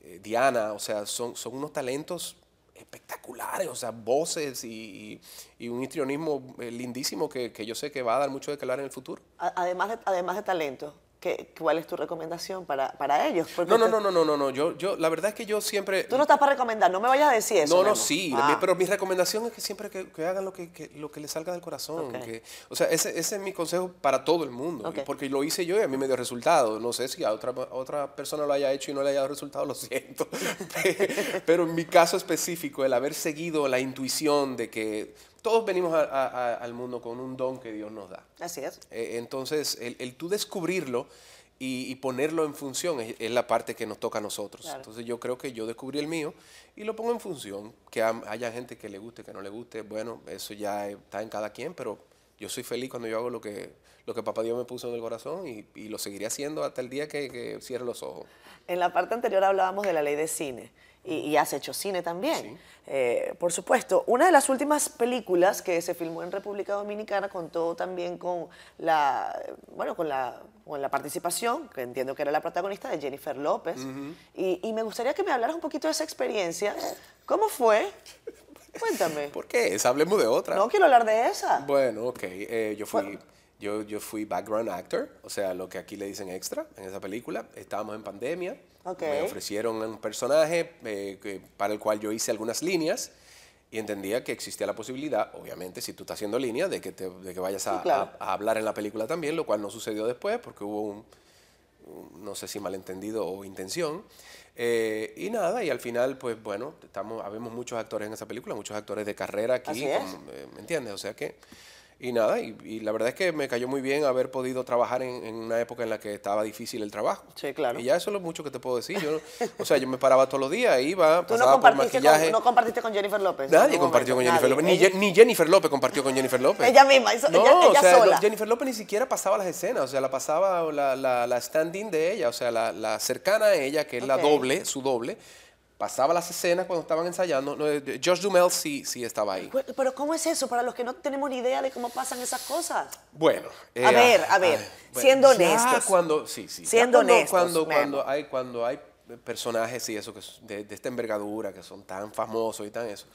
eh, Diana, o sea, son, son unos talentos espectaculares, o sea, voces y, y- un histrionismo eh, lindísimo que, que yo sé que va a dar mucho de que hablar en el futuro. Además de, además de talento, ¿qué, ¿cuál es tu recomendación para, para ellos? Porque No, no, no, no, no, no, no, yo, yo, la verdad es que yo siempre... Tú no estás para recomendar, no me vayas a decir eso. No, no, Memo. sí, Ah. pero mi recomendación es que siempre que, que hagan lo que, que- lo que les salga del corazón. Que- o sea, ese, ese es mi consejo para todo el mundo, porque lo hice yo y a mí me dio resultado. No sé si a otra, a otra persona lo haya hecho y no le haya dado resultado, lo siento. pero en mi caso específico, el haber seguido la intuición de que todos venimos a- a- a- al mundo con un don que Dios nos da. Así es. Eh, entonces, el, el tú descubrirlo y, y ponerlo en función es, es la parte que nos toca a nosotros. Claro. Entonces, yo creo que yo descubrí el mío y lo pongo en función. Que haya gente que le guste, que no le guste, bueno, eso ya está en cada quien, pero yo soy feliz cuando yo hago lo que, lo que Papá Dios me puso en el corazón y, y lo seguiré haciendo hasta el día que, que cierre los ojos. En la parte anterior hablábamos de la ley de cine y, y has hecho cine también. Sí. Eh, por supuesto, una de las últimas películas que se filmó en República Dominicana contó también con la, bueno, con la, con la participación, que entiendo que era la protagonista, de Jennifer López. y, y me gustaría que me hablaras un poquito de esa experiencia. ¿Cómo fue? Cuéntame. ¿Por qué? Hablemos de otra. No quiero hablar de esa. Bueno, ok. eh, yo, fui, yo, yo fui background actor, o sea, lo que aquí le dicen extra en esa película. Estábamos en pandemia. Ok. Me ofrecieron un personaje eh, que- para el cual yo hice algunas líneas y entendía que existía la posibilidad, obviamente, si tú estás haciendo línea, de que, te, de que vayas a, Sí, claro. a- a hablar en la película también, lo cual no sucedió después porque hubo un, un- no sé si malentendido o intención. Eh, y nada, y al final, pues bueno, estamos, habemos muchos actores en esa película, muchos actores de carrera aquí, como, eh, ¿me entiendes? O sea que, y nada, y, y la verdad es que me cayó muy bien haber podido trabajar en, en una época en la que estaba difícil el trabajo. Sí, claro. Y ya eso es lo mucho que te puedo decir. Yo, o sea, yo me paraba todos los días, iba, Tú no pasaba por compartiste, maquillaje. con, no compartiste con Jennifer López. Nadie compartió con Jennifer nadie. López, ni, Jennifer López compartió con Jennifer López. Ella misma, no, ella- ella o sea, sola. Jennifer López ni siquiera pasaba las escenas, o sea, la pasaba la, la, la stand-in de ella, o sea, la, la cercana a ella, que es la doble, su doble, pasaba las escenas cuando estaban ensayando. No, Josh Dumel sí, sí estaba ahí. Pero ¿cómo es eso? Para los que no tenemos ni idea de cómo pasan esas cosas. Bueno, eh, A ver, a ver, siendo ya honestos. Cuando, sí, sí. Siendo cuando, honestos, Cuando, cuando hay, cuando hay personajes y eso que de, de esta envergadura, que son tan famosos y tan eso,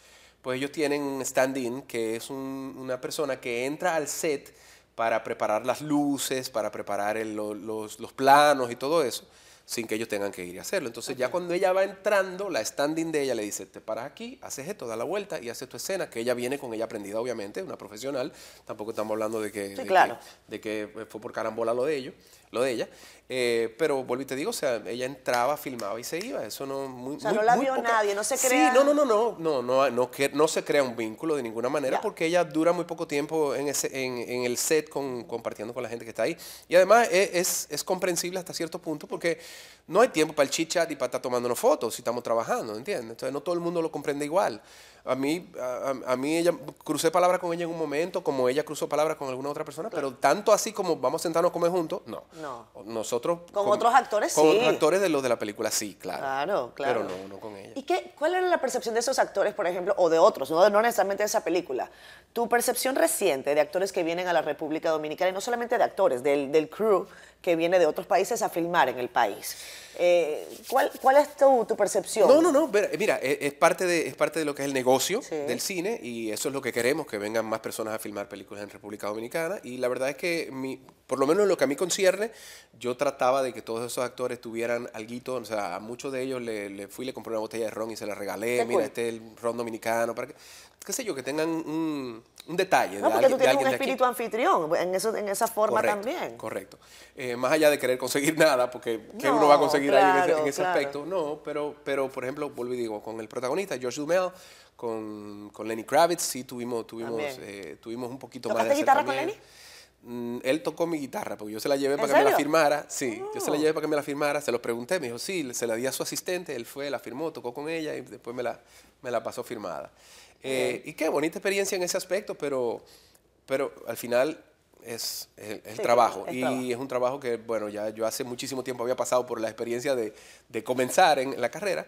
pues ellos tienen un stand-in que es un- una persona que entra al set para preparar las luces, para preparar el- lo- los, los planos y todo eso, sin que ellos tengan que ir a hacerlo. Entonces ya cuando ella va entrando, la stand-in de ella le dice, te paras aquí, haces esto, da la vuelta y haces tu escena, que ella viene con ella aprendida, obviamente, una profesional. Tampoco estamos hablando de que, de que- de que fue por carambola lo de ellos, lo de ella. Eh, pero vuelvo y te digo, o sea, ella entraba, filmaba y se iba. Eso no muy, O sea, muy- no la vio poca- nadie, no se Sí, crea- no, no, no, no, no, no, no, que- no se crea un vínculo de ninguna manera Ya. porque ella dura muy poco tiempo en, ese, en, en el set con, compartiendo con la gente que está ahí. Y además es, es, es comprensible hasta cierto punto porque no hay tiempo para el chit chat y para estar tomándonos fotos si estamos trabajando, ¿entiendes? Entonces no todo el mundo lo comprende igual. A mí, a, a- mí ella, crucé palabras con ella en un momento, como ella cruzó palabras con alguna otra persona, pero tanto así como vamos a sentarnos a comer juntos, no. No. Nosotros... Con otros actores, Con sí. otros actores de los de la película, sí, claro. Claro, claro. Pero no, no con ella. ¿Y qué, cuál era la percepción de esos actores, por ejemplo, o de otros, no, no necesariamente de esa película? Tu percepción reciente de actores que vienen a la República Dominicana, y no solamente de actores, del, del crew que viene de otros países a filmar en el país. Eh, ¿cuál, ¿Cuál es tu, tu percepción? No, no, no. ver- Mira, es, es parte de, es parte de lo que es el negocio Sí. del cine y eso es lo que queremos, que vengan más personas a filmar películas en República Dominicana. Y la verdad es que, mi, por lo menos en lo que a mí concierne, yo trataba de que todos esos actores tuvieran alguito. O sea, a muchos de ellos le, le fui, le compré una botella de ron y se la regalé. Mira, este es el ron dominicano. Para que, qué sé yo, que tengan un, un detalle No, de, porque alguien, tú de tienes un de espíritu anfitrión en, eso, en esa forma Correcto, también. Correcto. Eh, más allá de querer conseguir nada, porque ¿qué No, uno va a conseguir ahí en ese, claro, en ese claro. aspecto? No, pero, pero por ejemplo, vuelvo y digo, con el protagonista, Josh Dumel, con, con Lenny Kravitz, sí tuvimos, tuvimos, eh, tuvimos un poquito más de ¿Tocaste guitarra con acercamiento. Mm, él tocó mi guitarra, porque yo se la llevé para que me la firmara. Sí, yo se la Oh. llevé para que me la firmara. Se lo pregunté, me dijo, sí, se la di a su asistente, él fue, la firmó, tocó con ella y después me la, me la pasó firmada. Eh, y qué bonita experiencia en ese aspecto, pero, pero al final es el, el Sí, trabajo. y trabajo. es un trabajo que, bueno, ya yo hace muchísimo tiempo había pasado por la experiencia de, de comenzar en la carrera,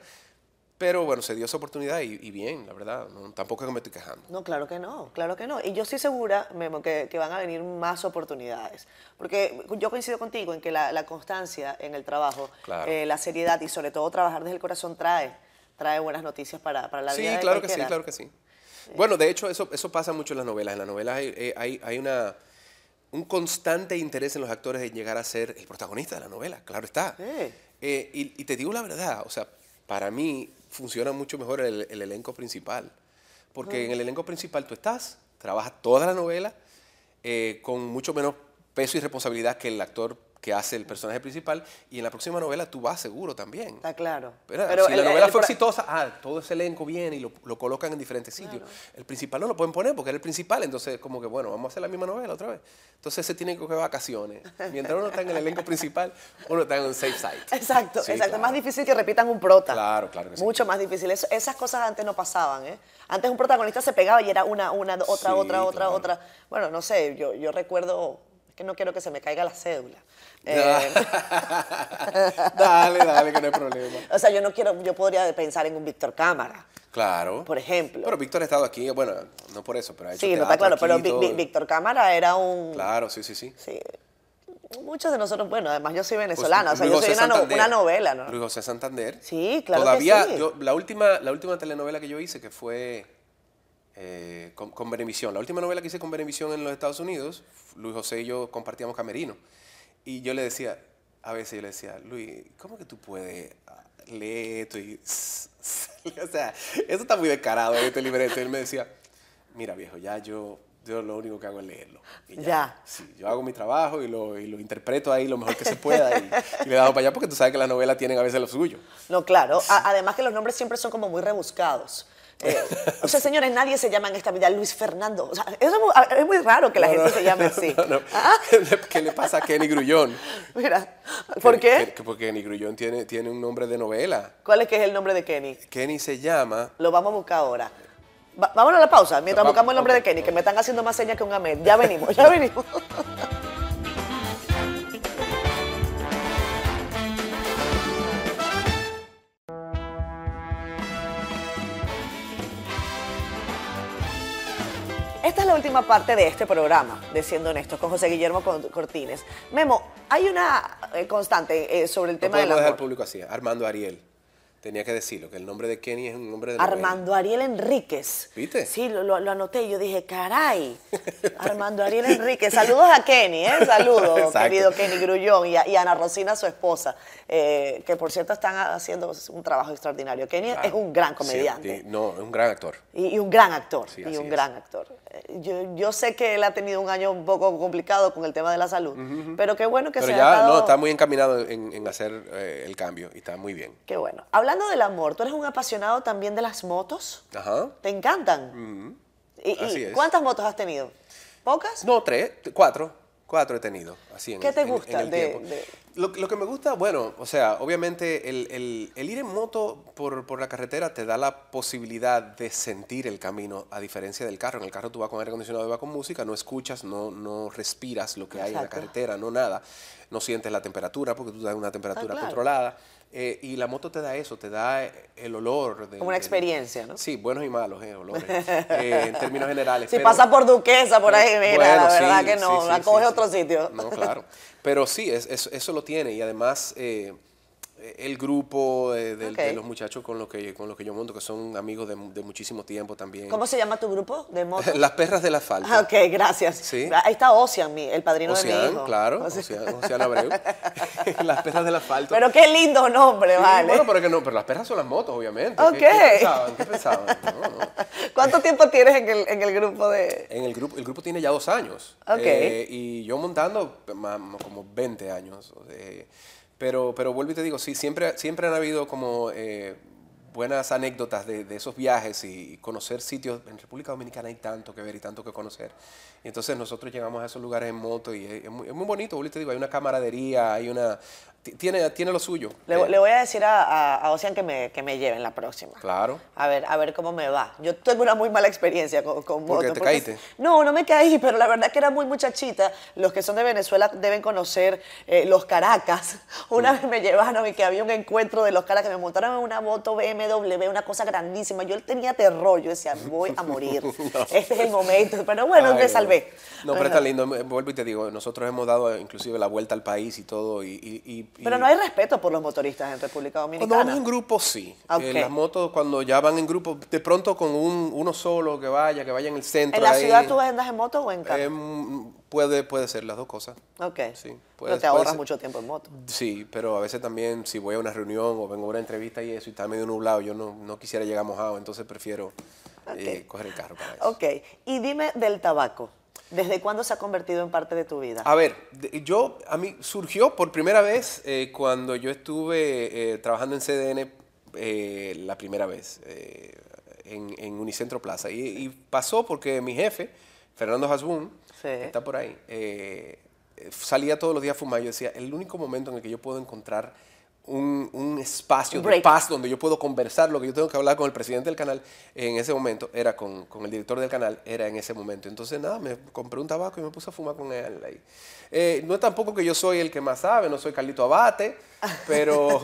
pero bueno, se dio esa oportunidad y, y bien, la verdad, no, tampoco es que me estoy quejando. No, claro que no, claro que no. Y yo estoy segura, Memo, que, que van a venir más oportunidades. Porque yo coincido contigo en que la, la constancia en el trabajo, Claro. eh, la seriedad y sobre todo trabajar desde el corazón trae, trae buenas noticias para, para la Sí, vida de claro que sí, claro que sí. Bueno, de hecho, eso, eso pasa mucho en las novelas. En las novelas hay, eh, hay, hay una, un constante interés en los actores en llegar a ser el protagonista de la novela, claro está. Sí. Eh, y, y te digo la verdad, o sea, para mí funciona mucho mejor el, el elenco principal. Porque en el elenco principal tú estás, trabajas toda la novela eh, con mucho menos peso y responsabilidad que el actor que hace el personaje principal. Y en la próxima novela tú vas seguro también. Está claro. Pero, Pero si el- la novela el fue exitosa, ah, todo ese elenco viene y lo, lo colocan en diferentes sitios. El principal no lo pueden poner porque era el principal, entonces como que bueno, vamos a hacer la misma novela otra vez. Entonces se tienen que coger vacaciones. Mientras uno está en el elenco principal, uno está en un safe site. Exacto, Sí, exacto. claro. Es más difícil que repitan un prota. Claro, claro que sí. Mucho más difícil. Eso- esas cosas antes no pasaban, ¿eh? Antes un protagonista se pegaba y era una, una, otra, Sí, otra, otra, claro. otra. Bueno, no sé, yo, yo recuerdo, es que no quiero que se me caiga la cédula. Eh, dale, dale, que no hay problema. o sea, yo no quiero, yo podría pensar en un Víctor Cámara, Claro. por ejemplo. Pero Víctor ha estado aquí, bueno, no por eso, pero ha hecho sí, no está claro, pero aquí todo. Víctor Cámara era un... Claro, sí, sí, sí. Sí. Muchos de nosotros, bueno, además yo soy venezolana, Pues, o sea, Luis yo soy una, no- Santander. una novela, ¿no? Luis José Santander. Sí, claro que Todavía, sí. yo, la, última, la última telenovela que yo hice, que fue eh, con, con Benevisión, la última novela que hice con Benevisión en los Estados Unidos, Luis José y yo compartíamos camerino. Y yo le decía, a veces yo le decía, Luis, ¿cómo que tú puedes lee esto y... O sea, eso está muy descarado este libreto. Y él me decía, mira viejo, ya yo, yo lo único que hago es leerlo. Y Ya. Sí, yo hago mi trabajo y lo, y lo interpreto ahí lo mejor que se pueda y, y le damos para allá porque tú sabes que las novelas tienen a veces lo suyo. No, claro. A- además que los nombres siempre son como muy rebuscados. Eh, o sea, señores, nadie se llama en esta vida Luis Fernando. O sea, eso es muy, es muy raro que la No, gente no, se llame no, así. Ah, ¿Qué le pasa a Kenny Grullón? Mira, ¿por qué? que- porque Kenny Grullón tiene, tiene un nombre de novela. ¿Cuál es que es el nombre de Kenny? Kenny se llama... Lo vamos a buscar ahora. Va- vámonos a la pausa mientras buscamos el nombre de Kenny, que me están haciendo más señas que un Ahmed. Ya venimos, ya venimos. Esta es la última parte de este programa, de Siendo Honestos, con José Guillermo Cort- Cortines. Memo, hay una eh, constante eh, sobre el No tema del podemos dejar al amor. público así. Armando Ariel. Tenía que decirlo, que el nombre de Kenny es un nombre de novela. Armando Ariel Enríquez. ¿Viste? Sí, lo, lo- lo anoté. Yo dije, caray. Armando Ariel Enríquez. Saludos a Kenny, ¿eh? Saludos, querido Kenny Grullón. Y a, y Ana Rosina, su esposa, eh, que por cierto están haciendo un trabajo extraordinario. Kenny es un gran comediante. Sí, no, es un gran actor. Y, y un gran actor, Sí, y un es. gran actor. Eh, Yo, yo sé que él ha tenido un año un poco complicado con el tema de la salud, pero qué bueno que Pero se ya ha dado... no, está muy encaminado en, en hacer eh, el cambio y está muy bien. Qué bueno. Hablando del amor, ¿tú eres un apasionado también de las motos? Ajá. ¿Te encantan? ¿Y, y Así es. cuántas motos has tenido? ¿Pocas? No, tres, cuatro. Cuatro he tenido. Así en, ¿Qué te en- en gusta el de- de- Lo, lo que me gusta, bueno, o sea, obviamente el, el- el ir en moto por, por la carretera te da la posibilidad de sentir el camino, a diferencia del carro. En el carro tú vas con aire acondicionado, vas con música, no escuchas, no, no respiras lo que hay en la Exacto. carretera, no nada. No sientes la temperatura porque tú das una temperatura Ah, claro. controlada. Eh, y la moto te da eso, te da el olor. del- Como una experiencia, ¿no? Sí, buenos y malos, eh, olores. eh, en términos generales. Si pero- pasa por Duquesa, por ahí, mira, bueno, la sí, verdad que no, sí, la coge otro sitio. No, claro. Pero sí, es, es- eso lo tiene. Y además, eh, el grupo de, de los muchachos con los, que, con los que yo monto, que son amigos de, de muchísimo tiempo también. ¿Cómo se llama tu grupo de motos? Las perras del asfalto. Ah, ok, gracias. Sí. Ahí está Ocean, mi- el padrino de mi Ocean, hijo. claro. Ocean. Ocean, Ocean Abreu. Las perras del asfalto. Pero qué lindo nombre, Sí, vale. Bueno, pero, que no, pero las perras son las motos, obviamente. Ok. ¿Qué, qué pensaban? ¿Qué pensaban? No, no. ¿Cuánto tiempo tienes en el, en el grupo de...? En el grupo, el grupo tiene ya dos años. Ok. Eh, y yo montando como 20 años. eh, pero, pero vuelvo y te digo, sí, siempre, siempre han habido como eh, buenas anécdotas de, esos viajes y conocer sitios. En República Dominicana hay tanto que ver y tanto que conocer. Y entonces nosotros llegamos a esos lugares en moto y es muy, es muy bonito, vuelvo y te digo, hay una camaradería, hay una... ti- Tiene, tiene lo suyo. Le, Eh, le voy a decir a, a, a Ocean que me, que me lleven la próxima. Claro. A ver, a ver cómo me va. Yo tengo una muy mala experiencia con, con ¿Por qué? moto. ¿Te porque- caíste? No, no me caí, pero la verdad que era muy muchachita. Los que son de Venezuela deben conocer eh, los Caracas. Una Mm. vez me llevaron y que había un encuentro de los Caracas. Me montaron en una moto BMW, una cosa grandísima. Yo tenía terror. Yo decía, voy a morir. Este es el momento. Pero bueno, Ay, me salvé. No, pero está lindo. Vuelvo y te digo, nosotros hemos dado inclusive la vuelta al país y todo. Y, y- y- Pero y- no hay respeto por los motoristas en República Cuando Dominicana. vamos en grupo, sí. Ok. En las motos, cuando ya van en grupo, de pronto con un, uno solo que vaya, que vaya en el centro. ¿En la ahí, ciudad tú andas en moto o en carro? em, puede, puede ser las dos cosas. ok. sí, pero te ahorras mucho tiempo en moto. Sí, pero a veces también si voy a una reunión o vengo a una entrevista y eso y está medio nublado, yo no, no quisiera llegar mojado, entonces prefiero eh, coger el carro para eso. Ok, y dime del tabaco. ¿Desde cuándo se ha convertido en parte de tu vida? A ver, yo, a mí surgió por primera vez eh, cuando yo estuve eh, trabajando en CDN eh, la primera vez en, en Unicentro Plaza. Y, y pasó porque mi jefe, Fernando Hasbun, Sí. está por ahí, salía todos los días a fumar. Yo decía, el único momento en el que yo puedo encontrar un, un espacio Un de break. paz donde yo puedo conversar lo que yo tengo que hablar con el presidente del canal en ese momento, era con, con el director del canal, era en ese momento. Entonces, nada, me compré un tabaco y me puse a fumar con él ahí. Eh, no es tampoco que yo soy el que más sabe, no soy Carlito Abate, pero,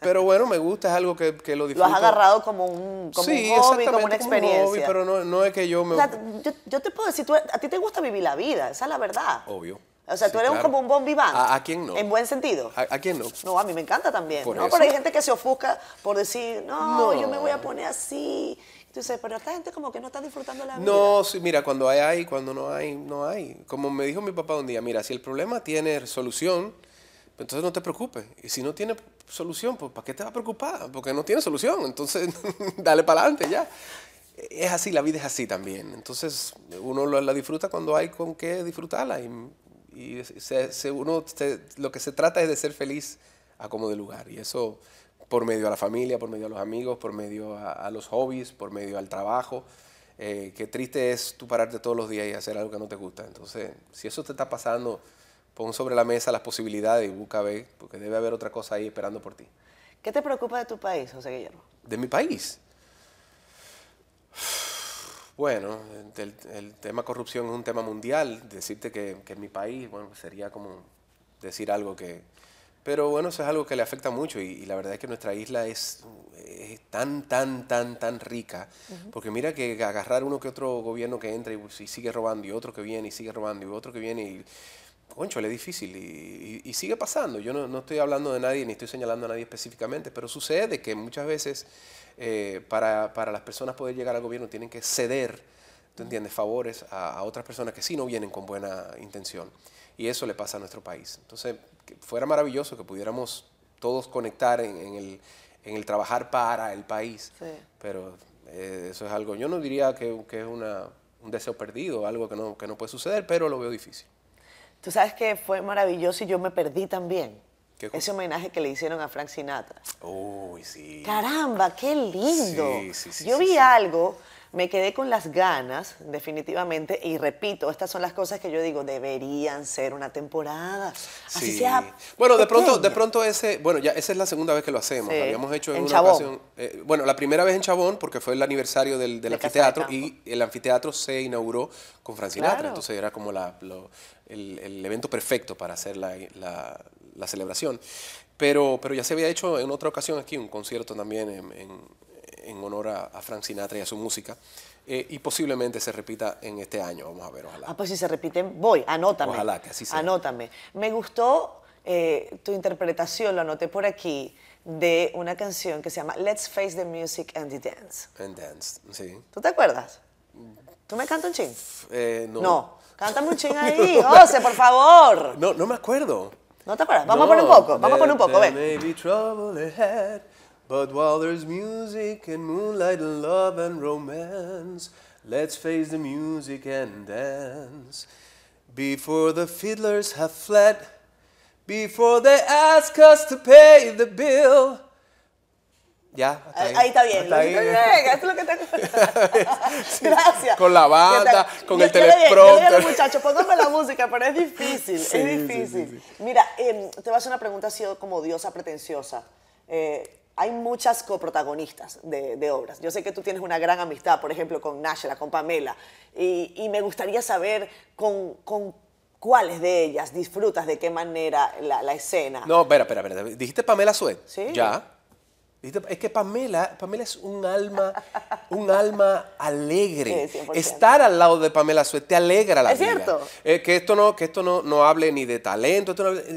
pero bueno, me gusta, es algo que, que lo Lo disfruto. has agarrado como un, como sí, un hobby, como una experiencia. hobby, pero no, no es que yo me... O sea, yo, yo te puedo decir, tú- a ti te gusta vivir la vida, esa es la verdad. Obvio. O sea, Sí, tú eres claro. como un vivant. ¿A- a quién no? En buen sentido. ¿A, a quién no? No, a mí me encanta también. Por ¿no? eso. Pero hay gente que se ofusca por decir, no, No. yo me voy a poner así. Entonces, pero esta gente como que no está disfrutando la vida. No, sí, mira, cuando hay, hay, cuando no hay, no hay. Como me dijo mi papá un día, mira, si el problema tiene solución, entonces no te preocupes. Y si no tiene solución, pues ¿para qué te va a preocupar? Porque no tiene solución. Entonces, dale para adelante ya. Es así, la vida es así también. Entonces, uno la, disfruta cuando hay con qué disfrutarla. Y, y se, uno lo que se trata es de ser feliz a como de lugar. Y eso por medio de la familia, por medio de los amigos, por medio a, los hobbies, por medio al trabajo. Eh, qué triste es tú pararte todos los días y hacer algo que no te gusta. Entonces, si eso te está pasando, pon sobre la mesa las posibilidades y busca ver, porque debe haber otra cosa ahí esperando por ti. ¿Qué te preocupa de tu país, José Guillermo? ¿De mi país? Bueno, el, tema corrupción es un tema mundial. Decirte que, en mi país, bueno, sería como decir algo que... Pero bueno, eso es algo que le afecta mucho y, la verdad es que nuestra isla es, tan, tan, tan, tan rica. Porque mira que agarrar uno que otro gobierno que entra y, y, sigue robando y otro que viene y sigue robando y otro que viene y concho, es difícil y, sigue pasando. Yo no, estoy hablando de nadie ni estoy señalando a nadie específicamente, pero sucede que muchas veces eh, para, las personas poder llegar al gobierno tienen que ceder, ¿tú entiendes?, favores a, otras personas que sí no vienen con buena intención. Y eso le pasa a nuestro país. Entonces, fuera maravilloso que pudiéramos todos conectar en, el, trabajar para el país, pero eh, eso es algo, yo no diría que, es un deseo perdido, algo que no, que no puede suceder, pero lo veo difícil. Tú sabes que fue maravilloso y yo me perdí también. Ese homenaje que le hicieron a Frank Sinatra. Uy, sí. Caramba, qué lindo. yo vi algo me quedé con las ganas, definitivamente, y repito, estas son las cosas que yo digo, deberían ser una temporada. Así sea bueno, de pronto, de pronto ese, bueno, ya esa es la segunda vez que lo hacemos. Habíamos hecho en, una ocasión, eh, bueno, la primera vez en Chabón, porque fue el aniversario del, anfiteatro, y el anfiteatro se inauguró con Frank Sinatra, entonces era como la, el, evento perfecto para hacer la, la, celebración. Pero, pero ya se había hecho en otra ocasión aquí un concierto también en en honor a, Frank Sinatra y a su música. Eh, y posiblemente se repita en este año, vamos a ver, ojalá. Ah, pues si se repite, voy, anótame. Ojalá que así sea. Anótame. Me gustó eh, tu interpretación, lo anoté por aquí, de una canción que se llama Let's Face the Music and the Dance. And Dance, sí. ¿Tú te acuerdas? ¿Tú me cantas un ching? Eh, no. No. Cántame un ching ahí, José, por favor. No, no me acuerdo. ¿No te acuerdas? Vamos a poner un poco, vamos a poner un poco, ven. But while there's music and moonlight and love and romance, let's face the music and dance. Before the fiddlers have fled, before they ask us to pay the bill. Ya, ahí. ahí. está bien. Ahí. es lo que te... Gracias. Con la banda, con el teleprompter. muchachos, póngame la música, pero es difícil, es difícil. Mira, eh, te voy a hacer una pregunta así como diosa pretenciosa. Eh, hay muchas coprotagonistas de, obras. Yo sé que tú tienes una gran amistad, por ejemplo, con Nashla, con Pamela, y, me gustaría saber con, cuáles de ellas disfrutas, de qué manera la, escena. No, espera, espera, espera. ¿Dijiste Pamela Suet? Sí. Ya. Es que Pamela, Pamela es un alma, un alma alegre. Estar al lado de Pamela Suet te alegra la vida. Es cierto. Eh, que esto no, que esto no, no hable ni de talento,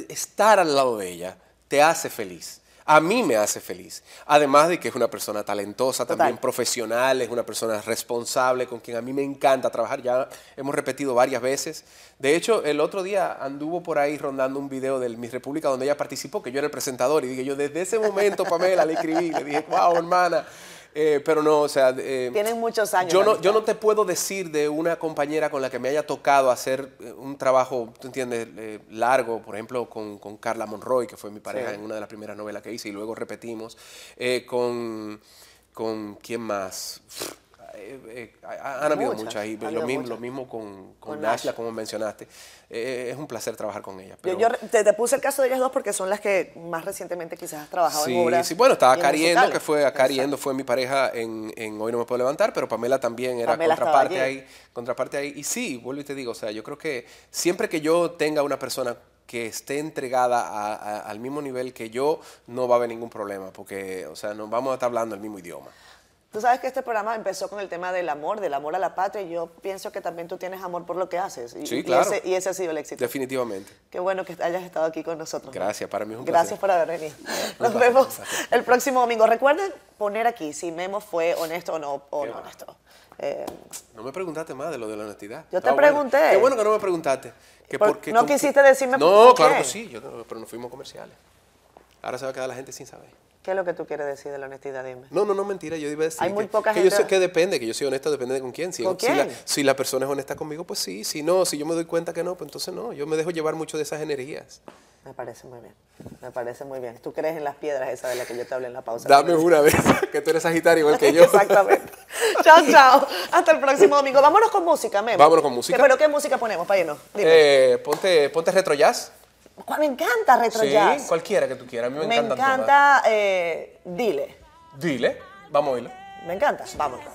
estar al lado de ella te hace feliz a mí me hace feliz. Además de que es una persona talentosa, también profesional, es una persona responsable, con quien a mí me encanta trabajar. Ya hemos repetido varias veces. De hecho, el otro día anduvo por ahí rondando un video de Mi República donde ella participó, que yo era el presentador, y dije yo, desde ese momento, Pamela, le escribí, le dije, wow, hermana. Eh, pero no, o sea... Eh, Tienen muchos años. Yo no, yo no te puedo decir de una compañera con la que me haya tocado hacer eh, un trabajo, tú entiendes, largo, por ejemplo, con, con, Carla Monroy, que fue mi pareja en una de las primeras novelas que hice, y luego repetimos, con, con, ¿quién más? Eh, eh, han habido muchas, y lo, mismo, lo mismo con, con, como mencionaste. Eh, es un placer trabajar con ella. Yo, te, puse el caso de ellas dos porque son las que más recientemente quizás has trabajado en obras. Sí, bueno, estaba Cariendo, que fue Cariendo fue mi pareja en, en, Hoy No Me Puedo Levantar, pero Pamela también era contraparte ahí, contraparte ahí. Y sí, vuelvo y te digo, o sea, yo creo que siempre que yo tenga una persona que esté entregada al mismo nivel que yo, no va a haber ningún problema, porque, o sea, nos vamos a estar hablando el mismo idioma. Tú sabes que este programa empezó con el tema del amor, del amor a la patria, y yo pienso que también tú tienes amor por lo que haces. Y, Sí, y claro. ese, y ese ha sido el éxito. Definitivamente. Qué bueno que hayas estado aquí con nosotros. ¿no? Gracias, para mí es un Gracias placer. por haber venido. Nos placer, vemos placer. el próximo domingo. Recuerden poner aquí si Memo fue honesto o no, o no honesto. Eh, No me preguntaste más de lo de la honestidad. Yo te Ah, bueno. pregunté. Qué bueno que no me preguntaste. Que Por- porque no quisiste decirme No, por claro qué. que sí, yo pero nos fuimos comerciales. Ahora se va a quedar la gente sin saber. ¿Qué es lo que tú quieres decir de la honestidad? Dime. No, no, no, mentira, yo iba a decir Hay muy poca que gente- yo sé que depende, que yo soy honesto, depende de con quién. Si, ¿Con si la, quién? si la persona es honesta conmigo, pues sí, si no, si yo me doy cuenta que no, pues entonces no, yo me dejo llevar mucho de esas energías. Me parece muy bien. Me parece muy bien. Tú crees en las piedras esas de las que yo te hablé en la pausa. Dame una vez, que tú eres sagitario igual que yo. Exactamente. chao, chao. Hasta el próximo domingo. Vámonos con música, Memo. Vámonos con música. ¿Qué- ¿Pero qué música ponemos para irnos? Dime. Eh, ponte, ponte retro jazz. ¿Cuál me encanta retro Sí, jazz? cualquiera que tú quieras, a mí me, me encantan todas. encanta eh, Dile. Dile, vamos a oírlo. Me encanta. Vámonos.